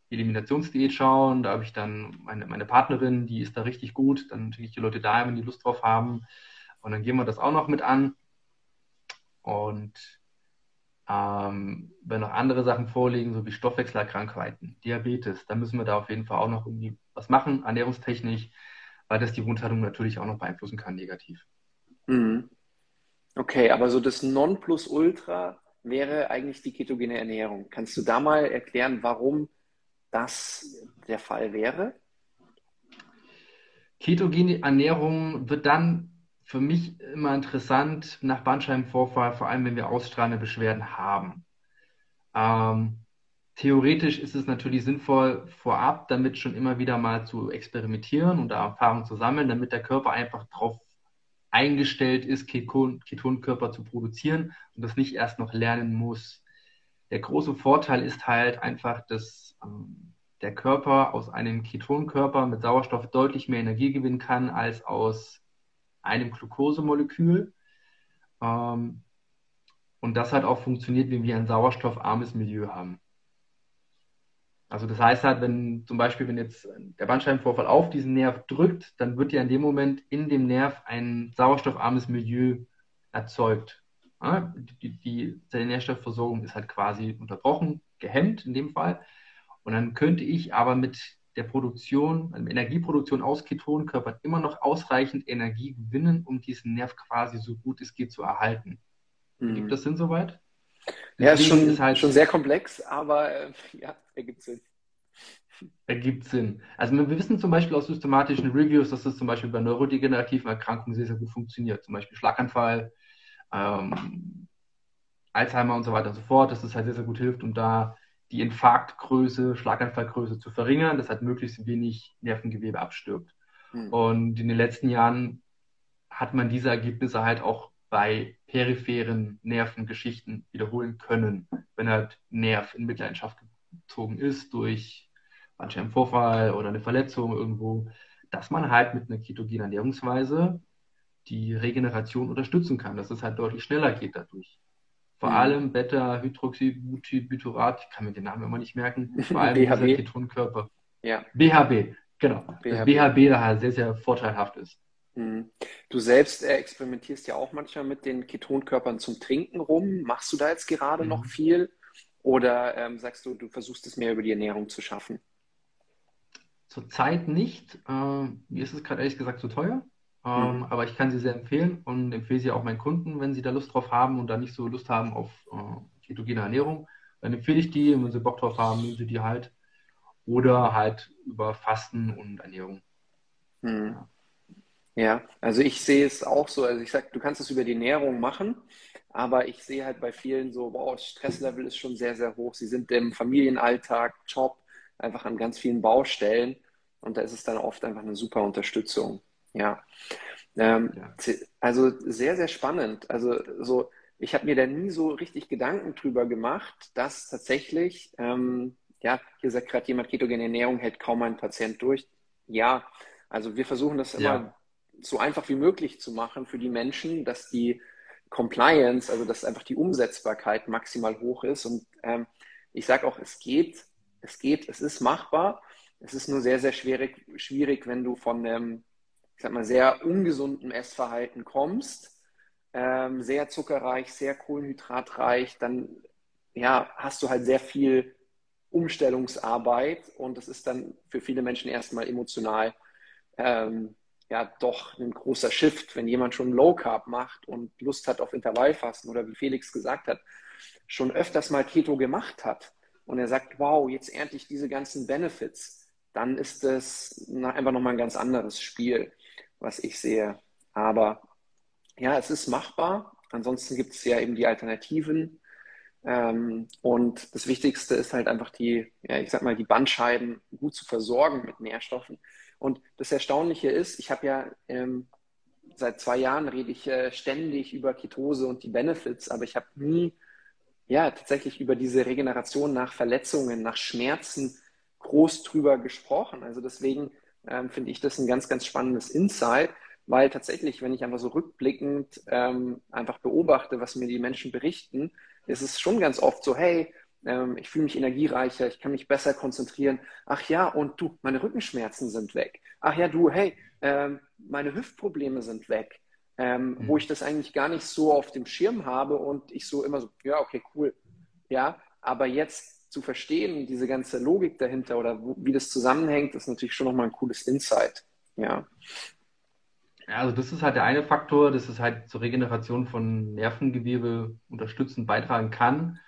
Eliminationsdiät schauen. Da habe ich dann meine, meine Partnerin, die ist da richtig gut. Dann natürlich die Leute da, wenn die Lust drauf haben. Und dann gehen wir das auch noch mit an. Und ähm, wenn noch andere Sachen vorliegen, so wie Stoffwechselerkrankheiten, Diabetes, dann müssen wir da auf jeden Fall auch noch irgendwie was machen, ernährungstechnisch, weil das die Wundheilung natürlich auch noch beeinflussen kann, negativ. Mhm. Okay, aber so das Nonplusultra wäre eigentlich die ketogene Ernährung. Kannst du da mal erklären, warum das der Fall wäre? Ketogene Ernährung wird dann für mich immer interessant nach Bandscheibenvorfall, vor allem wenn wir ausstrahlende Beschwerden haben. Ähm, theoretisch ist es natürlich sinnvoll, vorab damit schon immer wieder mal zu experimentieren und da Erfahrung zu sammeln, damit der Körper einfach darauf eingestellt ist, Keton, Ketonkörper zu produzieren und das nicht erst noch lernen muss. Der große Vorteil ist halt einfach, dass ähm, der Körper aus einem Ketonkörper mit Sauerstoff deutlich mehr Energie gewinnen kann als aus einem Glukosemolekül. Ähm, und das hat auch funktioniert, wenn wir ein sauerstoffarmes Milieu haben. Also das heißt halt, wenn zum Beispiel, wenn jetzt der Bandscheibenvorfall auf diesen Nerv drückt, dann wird ja in dem Moment in dem Nerv ein sauerstoffarmes Milieu erzeugt. Ja, die, die Zellnährstoffversorgung ist halt quasi unterbrochen, gehemmt in dem Fall. Und dann könnte ich aber mit der Produktion, also Energieproduktion aus Ketonkörpern immer noch ausreichend Energie gewinnen, um diesen Nerv quasi so gut es geht zu erhalten. Mhm. Gibt das Sinn soweit? Ja, ist schon, ist halt, schon sehr komplex, aber äh, ja, ergibt Sinn. Ergibt Sinn. Also wir wissen zum Beispiel aus systematischen Reviews, dass das zum Beispiel bei neurodegenerativen Erkrankungen sehr, sehr gut funktioniert. Zum Beispiel Schlaganfall, ähm, Alzheimer und so weiter und so fort, dass das halt sehr, sehr gut hilft, um da die Infarktgröße, Schlaganfallgröße zu verringern, dass halt möglichst wenig Nervengewebe abstirbt. Mhm. Und in den letzten Jahren hat man diese Ergebnisse halt auch bei peripheren Nervengeschichten wiederholen können, wenn halt Nerv in Mitleidenschaft gezogen ist durch manche Vorfall oder eine Verletzung irgendwo, dass man halt mit einer ketogenen Ernährungsweise die Regeneration unterstützen kann, dass es halt deutlich schneller geht dadurch. Vor mhm. allem Beta-Hydroxybutyrat, ich kann mir den Namen immer nicht merken, vor allem [LAUGHS] dieser Ketonkörper. Ja. BHB, genau. BHB, BHB da sehr, sehr vorteilhaft ist. Mhm. Du selbst äh, experimentierst ja auch manchmal mit den Ketonkörpern zum Trinken rum. Machst du da jetzt gerade mhm. noch viel? Oder ähm, sagst du, du versuchst es mehr über die Ernährung zu schaffen? Zurzeit nicht. Ähm, mir ist es gerade ehrlich gesagt zu teuer. Ähm, mhm. Aber ich kann sie sehr empfehlen und empfehle sie auch meinen Kunden, wenn sie da Lust drauf haben und da nicht so Lust haben auf äh, ketogene Ernährung. Dann empfehle ich die und wenn sie Bock drauf haben, nehmen sie die halt. Oder halt über Fasten und Ernährung. Mhm. Ja. Ja, also ich sehe es auch so. Also ich sage, du kannst es über die Ernährung machen, aber ich sehe halt bei vielen so, wow, Stresslevel ist schon sehr, sehr hoch. Sie sind im Familienalltag, Job, einfach an ganz vielen Baustellen und da ist es dann oft einfach eine super Unterstützung. Ja. Ähm, ja. Also sehr, sehr spannend. Also so, ich habe mir da nie so richtig Gedanken drüber gemacht, dass tatsächlich, ähm, ja, hier sagt gerade jemand, ketogene Ernährung hält kaum ein Patient durch. Ja, also wir versuchen das immer ja. So einfach wie möglich zu machen für die Menschen, dass die Compliance, also dass einfach die Umsetzbarkeit maximal hoch ist. Und ähm, ich sage auch, es geht, es geht, es ist machbar. Es ist nur sehr, sehr schwierig, schwierig wenn du von einem, ich sag mal, sehr ungesunden Essverhalten kommst, ähm, sehr zuckerreich, sehr kohlenhydratreich, dann ja, hast du halt sehr viel Umstellungsarbeit und das ist dann für viele Menschen erstmal emotional ähm, ja doch ein großer Shift, wenn jemand schon Low Carb macht und Lust hat auf Intervallfasten oder wie Felix gesagt hat, schon öfters mal Keto gemacht hat und er sagt, wow, jetzt ernte ich diese ganzen Benefits, dann ist das einfach nochmal ein ganz anderes Spiel, was ich sehe. Aber ja, es ist machbar. Ansonsten gibt es ja eben die Alternativen. Ähm, und das Wichtigste ist halt einfach die, ja, ich sag mal, die Bandscheiben gut zu versorgen mit Nährstoffen. Und das Erstaunliche ist, ich habe ja ähm, seit zwei Jahren rede ich äh, ständig über Ketose und die Benefits, aber ich habe nie ja tatsächlich über diese Regeneration nach Verletzungen, nach Schmerzen groß drüber gesprochen. Also deswegen ähm, finde ich das ein ganz, ganz spannendes Insight, weil tatsächlich, wenn ich einfach so rückblickend ähm, einfach beobachte, was mir die Menschen berichten, ist es schon ganz oft so, hey, ähm, ich fühle mich energiereicher, ich kann mich besser konzentrieren. Ach ja, und du, meine Rückenschmerzen sind weg. Ach ja, du, hey, ähm, meine Hüftprobleme sind weg. Ähm, mhm. Wo ich das eigentlich gar nicht so auf dem Schirm habe und ich so immer so, ja, okay, cool. Ja, aber jetzt zu verstehen, diese ganze Logik dahinter oder wo, wie das zusammenhängt, ist natürlich schon nochmal ein cooles Insight. Ja. Also das ist halt der eine Faktor, dass es halt zur Regeneration von Nervengewebe unterstützend beitragen kann.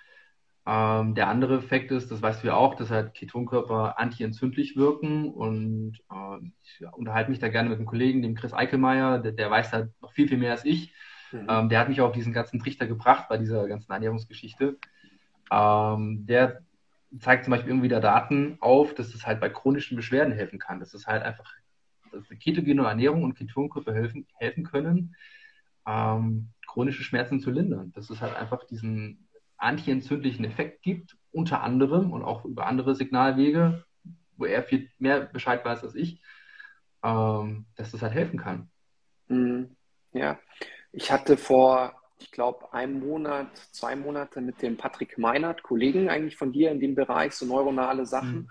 Ähm, der andere Effekt ist, das weißt du ja auch, dass halt Ketonkörper antientzündlich wirken und äh, ich unterhalte mich da gerne mit einem Kollegen, dem Chris Eickelmeier, der, der weiß halt noch viel, viel mehr als ich. Mhm. Ähm, der hat mich auch auf diesen ganzen Trichter gebracht bei dieser ganzen Ernährungsgeschichte. Ähm, der zeigt zum Beispiel immer wieder Daten auf, dass es halt bei chronischen Beschwerden helfen kann. Dass es halt einfach dass ketogene Ernährung und Ketonkörper helfen, helfen können, ähm, chronische Schmerzen zu lindern. Dass es halt einfach diesen antientzündlichen Effekt gibt, unter anderem und auch über andere Signalwege, wo er viel mehr Bescheid weiß als ich, ähm, dass das halt helfen kann. Mhm. Ja, ich hatte vor, ich glaube, einem Monat, zwei Monate mit dem Patrick Meinert, Kollegen eigentlich von dir in dem Bereich, so neuronale Sachen, mhm.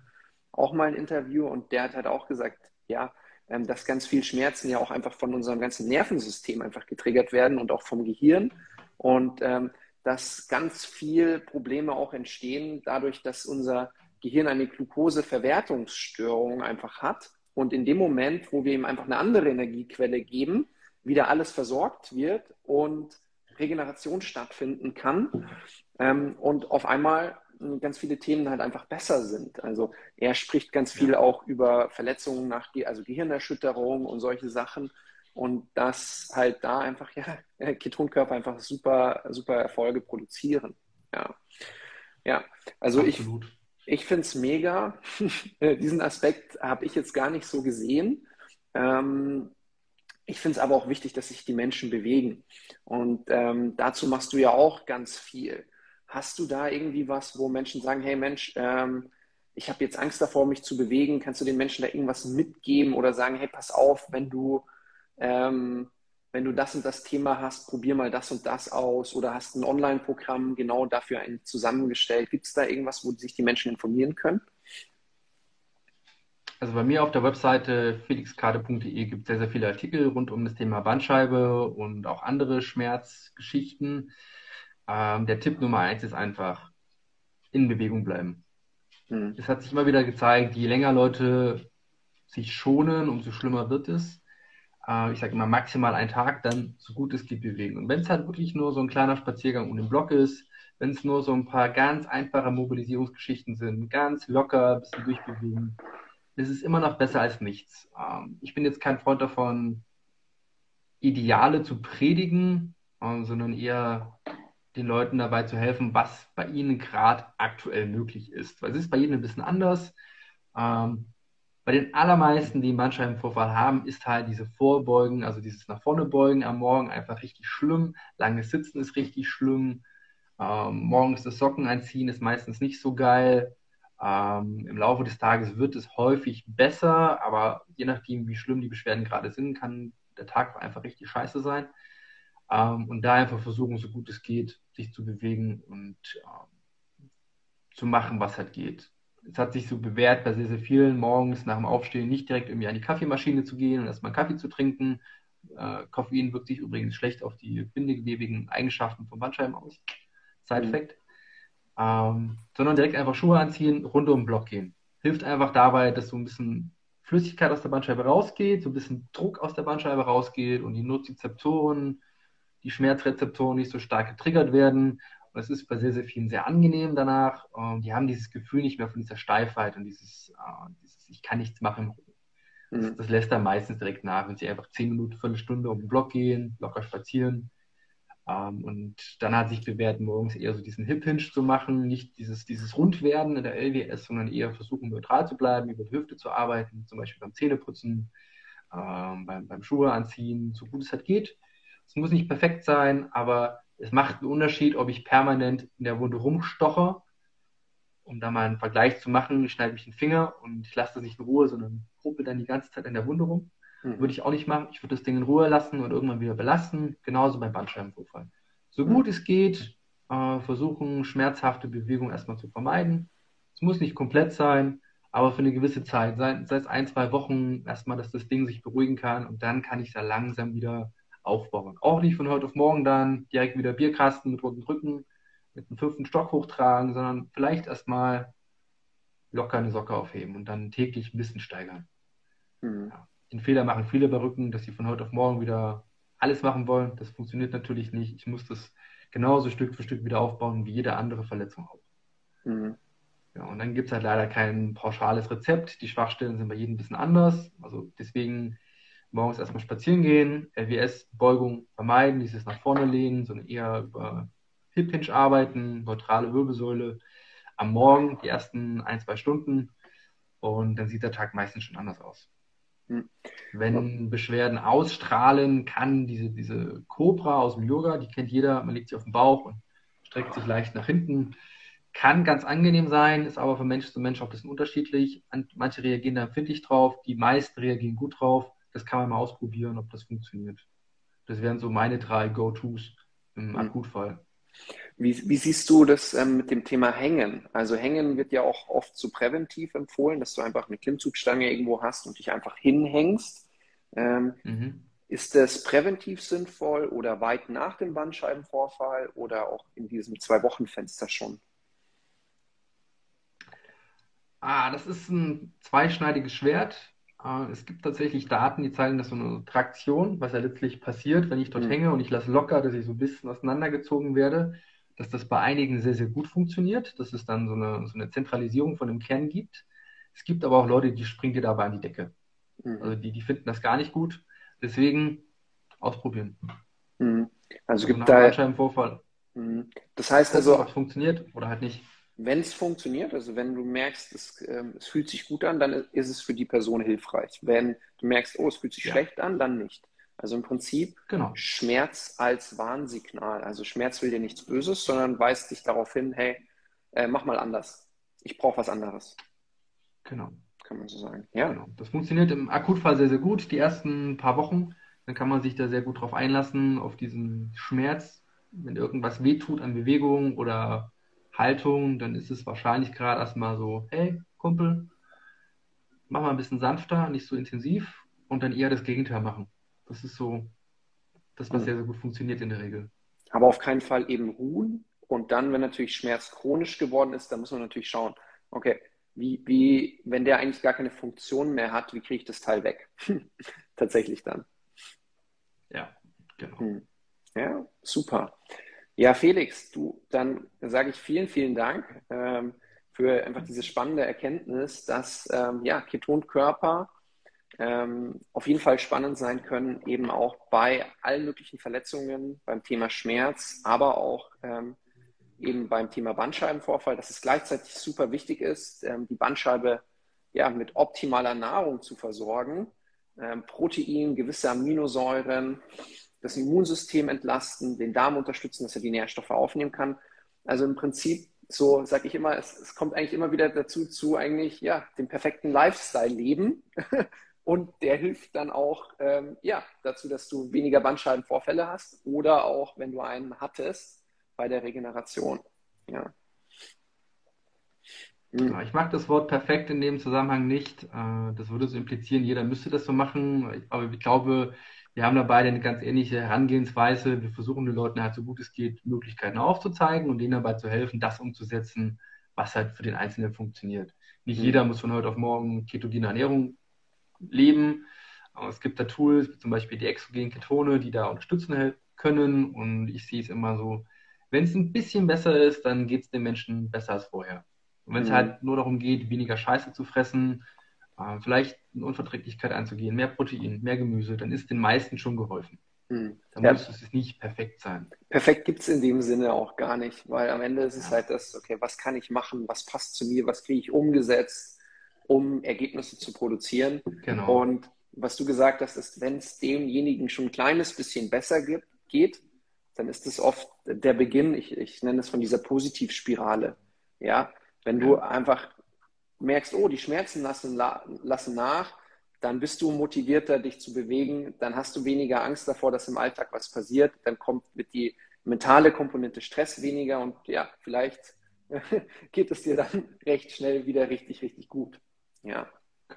auch mal ein Interview und der hat halt auch gesagt, ja, ähm, dass ganz viel Schmerzen ja auch einfach von unserem ganzen Nervensystem einfach getriggert werden und auch vom Gehirn. Und ähm, dass ganz viel Probleme auch entstehen, dadurch, dass unser Gehirn eine Glukoseverwertungsstörung einfach hat. Und in dem Moment, wo wir ihm einfach eine andere Energiequelle geben, wieder alles versorgt wird und Regeneration stattfinden kann. Ähm, und auf einmal ganz viele Themen halt einfach besser sind. Also er spricht ganz viel auch über Verletzungen nach, also Gehirnerschütterung und solche Sachen. Und dass halt da einfach, ja, [LAUGHS] Ketonkörper einfach super, super Erfolge produzieren. Ja. Ja, also Absolut. ich, ich finde es mega. [LAUGHS] Diesen Aspekt habe ich jetzt gar nicht so gesehen. Ähm, ich finde es aber auch wichtig, dass sich die Menschen bewegen. Und ähm, dazu machst du ja auch ganz viel. Hast du da irgendwie was, wo Menschen sagen, hey Mensch, ähm, ich habe jetzt Angst davor, mich zu bewegen. Kannst du den Menschen da irgendwas mitgeben oder sagen, hey, pass auf, wenn du ähm, wenn du das und das Thema hast, probier mal das und das aus oder hast ein Online-Programm genau dafür ein zusammengestellt. Gibt es da irgendwas, wo sich die Menschen informieren können? Also bei mir auf der Webseite felixkade.de gibt es sehr, sehr viele Artikel rund um das Thema Bandscheibe und auch andere Schmerzgeschichten. Ähm, der Tipp Nummer eins ist einfach in Bewegung bleiben. Hm. Es hat sich immer wieder gezeigt, je länger Leute sich schonen, umso schlimmer wird es äh, ich sage immer maximal einen Tag, dann so gut es geht bewegen. Und wenn es halt wirklich nur so ein kleiner Spaziergang um den Block ist, wenn es nur so ein paar ganz einfache Mobilisierungsgeschichten sind, ganz locker ein bisschen durchbewegen, ist es immer noch besser als nichts. Ähm, ich bin jetzt kein Freund davon, Ideale zu predigen, äh, sondern eher den Leuten dabei zu helfen, was bei ihnen gerade aktuell möglich ist. Weil es ist bei jedem ein bisschen anders. Ähm, bei den allermeisten, die einen Bandscheibenvorfall haben, ist halt diese Vorbeugen, also dieses nach vorne beugen am Morgen einfach richtig schlimm. Langes Sitzen ist richtig schlimm. Ähm, morgens das Socken einziehen ist meistens nicht so geil. Ähm, Im Laufe des Tages wird es häufig besser, aber je nachdem, wie schlimm die Beschwerden gerade sind, kann der Tag einfach richtig scheiße sein. Ähm, und da einfach versuchen, so gut es geht, sich zu bewegen und ähm, zu machen, was halt geht. Es hat sich so bewährt bei sehr, sehr vielen morgens nach dem Aufstehen nicht direkt irgendwie an die Kaffeemaschine zu gehen und erstmal Kaffee zu trinken. Äh, Koffein wirkt sich übrigens schlecht auf die bindegewebigen Eigenschaften von Bandscheiben aus. Side-Fact. Mhm. Ähm, sondern direkt einfach Schuhe anziehen, rund um den Block gehen. Hilft einfach dabei, dass so ein bisschen Flüssigkeit aus der Bandscheibe rausgeht, so ein bisschen Druck aus der Bandscheibe rausgeht und die Nozizeptoren, die Schmerzrezeptoren nicht so stark getriggert werden. Und es ist bei sehr, sehr vielen sehr angenehm danach. Und die haben dieses Gefühl nicht mehr von dieser Steifheit und dieses, uh, dieses ich kann nichts machen. Das, mhm. das, lässt dann meistens direkt nach, wenn sie einfach zehn Minuten, Viertelstunde um den Block gehen, locker spazieren. Ähm, und dann hat sich bewährt, morgens eher so diesen Hip-Hinge zu machen, nicht dieses, dieses Rundwerden in der LWS, sondern eher versuchen, neutral zu bleiben, über die Hüfte zu arbeiten, zum Beispiel beim Zähneputzen, ähm, beim, beim Schuhe anziehen, so gut es halt geht. Es muss nicht perfekt sein, aber es macht einen Unterschied, ob ich permanent in der Wunde rumstoche, um da mal einen Vergleich zu machen. Ich schneide mich den Finger und ich lasse das nicht in Ruhe, sondern ruppel dann die ganze Zeit in der Wunde rum. Mhm. Würde ich auch nicht machen. Ich würde das Ding in Ruhe lassen und irgendwann wieder belasten. Genauso beim Bandscheibenvorfall. So mhm. gut es geht, äh, versuchen, schmerzhafte Bewegungen erstmal zu vermeiden. Es muss nicht komplett sein, aber für eine gewisse Zeit, sei, sei es ein, zwei Wochen, erstmal, dass das Ding sich beruhigen kann und dann kann ich da langsam wieder aufbauen. Auch nicht von heute auf morgen dann direkt wieder Bierkasten mit roten Rücken, mit einem fünften Stock hochtragen, sondern vielleicht erstmal locker eine Socke aufheben und dann täglich ein bisschen steigern. Mhm. Ja. Den Fehler machen viele bei Rücken, dass sie von heute auf morgen wieder alles machen wollen. Das funktioniert natürlich nicht. Ich muss das genauso Stück für Stück wieder aufbauen wie jede andere Verletzung auch. Mhm. Ja, und dann gibt es halt leider kein pauschales Rezept. Die Schwachstellen sind bei jedem ein bisschen anders. Also deswegen morgens erstmal spazieren gehen, LWS-Beugung vermeiden, dieses nach vorne lehnen, sondern eher über Hip Hinge arbeiten, neutrale Wirbelsäule am Morgen, die ersten ein, zwei Stunden und dann sieht der Tag meistens schon anders aus. Hm. Wenn Beschwerden ausstrahlen, kann diese, diese Cobra aus dem Yoga, die kennt jeder, man legt sich auf den Bauch und streckt sich leicht nach hinten. Kann ganz angenehm sein, ist aber von Mensch zu Mensch auch ein bisschen unterschiedlich. Manche reagieren da empfindlich drauf, die meisten reagieren gut drauf. Das kann man mal ausprobieren, ob das funktioniert. Das wären so meine drei Go-Tos im mhm. Akutfall. Wie, wie, siehst du das ähm, mit dem Thema Hängen? Also Hängen wird ja auch oft so präventiv empfohlen, dass du einfach eine Klimmzugstange irgendwo hast und dich einfach hinhängst. Ähm, mhm. Ist das präventiv sinnvoll oder weit nach dem Bandscheibenvorfall oder auch in diesem Zwei-Wochen-Fenster schon? Ah, das ist ein zweischneidiges Schwert. Äh, es gibt tatsächlich Daten, die zeigen, dass so eine Traktion, was ja letztlich passiert, wenn ich dort mhm. hänge und ich lasse locker, dass ich so ein bisschen auseinandergezogen werde, dass das bei einigen sehr, sehr gut funktioniert, dass es dann so eine, so eine Zentralisierung von dem Kern gibt. Es gibt aber auch Leute, die springen dir dabei an die Decke. Mhm. Also die, die finden das gar nicht gut. Deswegen ausprobieren. Mhm. Also, also gibt da. Vorfall. Mhm. Das heißt also. Ob es funktioniert oder halt nicht wenn es funktioniert, also wenn du merkst, es, ähm, es, fühlt sich gut an, dann ist es für die Person hilfreich. Wenn du merkst, oh, es fühlt sich ja. schlecht an, dann nicht. Also im Prinzip genau. Schmerz als Warnsignal. Also Schmerz will dir nichts Böses, sondern weist dich darauf hin, hey, äh, mach mal anders. Ich brauche was anderes. Genau. Kann man so sagen. Ja. Genau. Das funktioniert im Akutfall sehr, sehr gut. Die ersten paar Wochen, dann kann man sich da sehr gut drauf einlassen, auf diesen Schmerz, wenn irgendwas wehtut an Bewegung oder Haltung, dann ist es wahrscheinlich gerade erstmal so, hey, Kumpel, mach mal ein bisschen sanfter, nicht so intensiv und dann eher das Gegenteil machen. Das ist so das, was mhm. sehr, sehr gut funktioniert in der Regel. Aber auf keinen Fall eben ruhen und dann, wenn natürlich Schmerz chronisch geworden ist, dann muss man natürlich schauen, okay, wie, wie, wenn der eigentlich gar keine Funktion mehr hat, wie kriege ich das Teil weg? [LAUGHS] Tatsächlich dann. Ja, genau. Hm. Ja, super. Ja, Felix, du, dann sage ich vielen, vielen Dank ähm, für einfach diese spannende Erkenntnis, dass ähm, ja, Ketonkörper ähm, auf jeden Fall spannend sein können, eben auch bei allen möglichen Verletzungen, beim Thema Schmerz, aber auch ähm, eben beim Thema Bandscheibenvorfall, dass es gleichzeitig super wichtig ist, ähm, die Bandscheibe ja, mit optimaler Nahrung zu versorgen, ähm, Protein, gewisse Aminosäuren, das Immunsystem entlasten, den Darm unterstützen, dass er die Nährstoffe aufnehmen kann. Also im Prinzip, so sage ich immer, es, es, kommt eigentlich immer wieder dazu, zu eigentlich ja, den perfekten Lifestyle leben. [LAUGHS] Und der hilft dann auch ähm, ja, dazu, dass du weniger Bandscheibenvorfälle hast oder auch, wenn du einen hattest, bei der Regeneration. Ja. Hm. Ich mag das Wort perfekt in dem Zusammenhang nicht. Äh, das würde so implizieren, jeder müsste das so machen. Aber ich glaube, wir haben da beide eine ganz ähnliche Herangehensweise. Wir versuchen den Leuten halt so gut es geht, Möglichkeiten aufzuzeigen und denen dabei zu helfen, das umzusetzen, was halt für den Einzelnen funktioniert. Nicht mhm. jeder muss von heute auf morgen ketogene Ernährung leben. Aber es gibt da Tools, wie zum Beispiel die exogenen Ketone, die da unterstützen können. Und ich sehe es immer so, wenn es ein bisschen besser ist, dann geht es den Menschen besser als vorher. Und wenn es mhm. halt nur darum geht, weniger Scheiße zu fressen, äh, vielleicht eine Unverträglichkeit einzugehen, mehr Protein, mehr Gemüse, dann ist den meisten schon geholfen. Mhm. Dann ja. muss es nicht perfekt sein. Perfekt gibt es in dem Sinne auch gar nicht, weil am Ende ist es ja. halt das, okay, was kann ich machen, was passt zu mir, was kriege ich umgesetzt, um Ergebnisse zu produzieren. Genau. Und was du gesagt hast, ist, wenn es demjenigen schon ein kleines bisschen besser gibt, geht, dann ist es oft der Beginn, ich, ich nenne es von dieser Positivspirale. Ja, wenn du einfach merkst, oh, die Schmerzen lassen, lassen nach, dann bist du motivierter, dich zu bewegen, dann hast du weniger Angst davor, dass im Alltag was passiert, dann kommt mit die mentale Komponente Stress weniger und ja, vielleicht [LAUGHS] geht es dir dann recht schnell wieder richtig, richtig gut. Ja.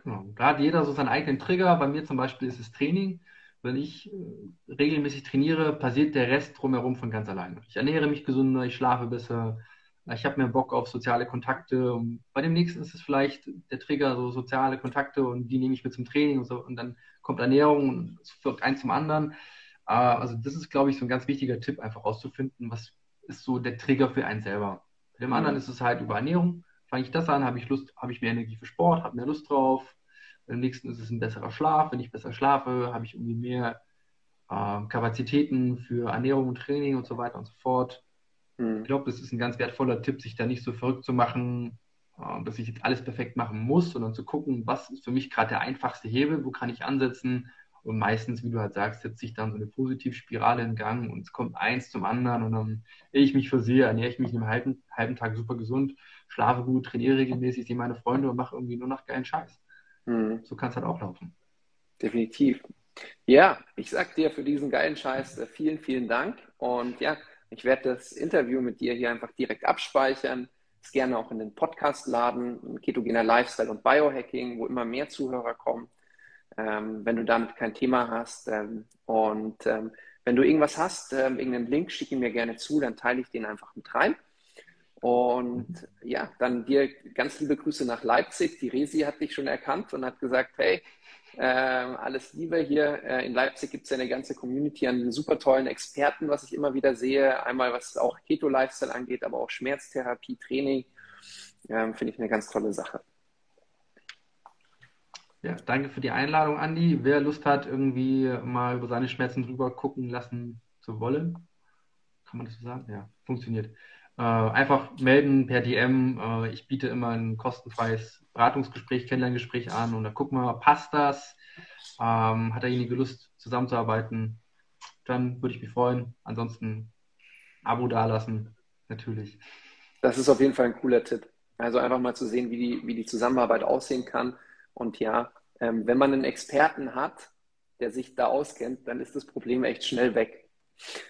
Genau. Da hat jeder so seinen eigenen Trigger. Bei mir zum Beispiel ist es Training. Wenn ich äh, regelmäßig trainiere, passiert der Rest drumherum von ganz alleine. Ich ernähre mich gesünder, ich schlafe besser, ich habe mehr Bock auf soziale Kontakte. Und bei dem nächsten ist es vielleicht der Trigger, so soziale Kontakte und die nehme ich mit zum Training und so. Und dann kommt Ernährung und es führt eins zum anderen. Äh, also das ist, glaube ich, so ein ganz wichtiger Tipp, einfach rauszufinden, was ist so der Trigger für einen selber. Bei dem anderen mhm. ist es halt über Ernährung. Fange ich das an, habe ich Lust, habe ich mehr Energie für Sport, habe mehr Lust drauf. Beim nächsten ist es ein besserer Schlaf. Wenn ich besser schlafe, habe ich irgendwie mehr äh, Kapazitäten für Ernährung und Training und so weiter und so fort. Mhm. Ich glaube, das ist ein ganz wertvoller Tipp, sich da nicht so verrückt zu machen, äh, dass ich jetzt alles perfekt machen muss, sondern zu gucken, was ist für mich gerade der einfachste Hebel, wo kann ich ansetzen. Und meistens, wie du halt sagst, setzt sich dann so eine Positivspirale in Gang und es kommt eins zum anderen und dann, ehe ich mich versehe, ernähre ich mich einen halben, halben Tag super gesund, schlafe gut, trainiere regelmäßig, sehe meine Freunde und mache irgendwie nur noch geilen Scheiß. Mhm. So kann es halt auch laufen. Definitiv. Ja, ich sag dir für diesen geilen Scheiß äh, vielen, vielen Dank. Und ja, ich werde das Interview mit dir hier einfach direkt abspeichern, es gerne auch in den Podcast laden, ketogener Lifestyle und Biohacking, wo immer mehr Zuhörer kommen, ähm, wenn du damit kein Thema hast. Ähm, und ähm, wenn du irgendwas hast, ähm, irgendeinen Link, schick ihn mir gerne zu, dann teile ich den einfach mit rein. Und ja, dann dir ganz liebe Grüße nach Leipzig. Die Resi hat dich schon erkannt und hat gesagt, hey, ähm, alles Liebe hier. Äh, in Leipzig gibt es ja eine ganze Community an super tollen Experten, was ich immer wieder sehe. Einmal was auch Keto-Lifestyle angeht, aber auch Schmerztherapie, Training. Ähm, Finde ich eine ganz tolle Sache. Ja, danke für die Einladung, Andi. Wer Lust hat, irgendwie mal über seine Schmerzen drüber gucken lassen zu wollen, kann man das so sagen? Ja, funktioniert. Äh, einfach melden per DM. Äh, ich biete immer ein kostenfreies Beratungsgespräch, Kennenlerngespräch an und dann gucken wir, passt das? Ähm, hat derjenige Lust zusammenzuarbeiten? Dann würde ich mich freuen. Ansonsten Abo dalassen, natürlich. Das ist auf jeden Fall ein cooler Tipp. Also einfach mal zu sehen, wie die, wie die Zusammenarbeit aussehen kann. Und ja, ähm, wenn man einen Experten hat, der sich da auskennt, dann ist das Problem echt schnell weg.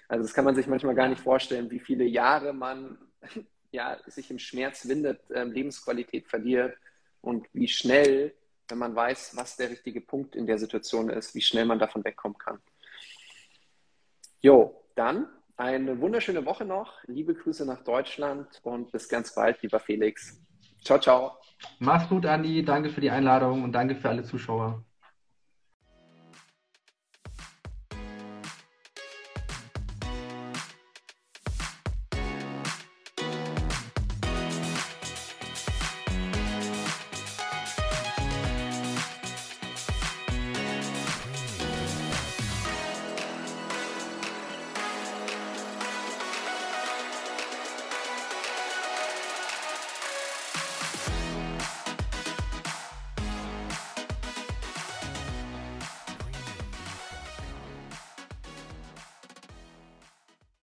Also das kann man sich manchmal gar nicht vorstellen, wie viele Jahre man [LAUGHS] ja, sich im Schmerz windet, äh, Lebensqualität verliert und wie schnell, wenn man weiß, was der richtige Punkt in der Situation ist, wie schnell man davon wegkommen kann. Jo, dann eine wunderschöne Woche noch. Liebe Grüße nach Deutschland und bis ganz bald, lieber Felix. Ciao, ciao. Mach's gut, Andi. Danke für die Einladung und danke für alle Zuschauer.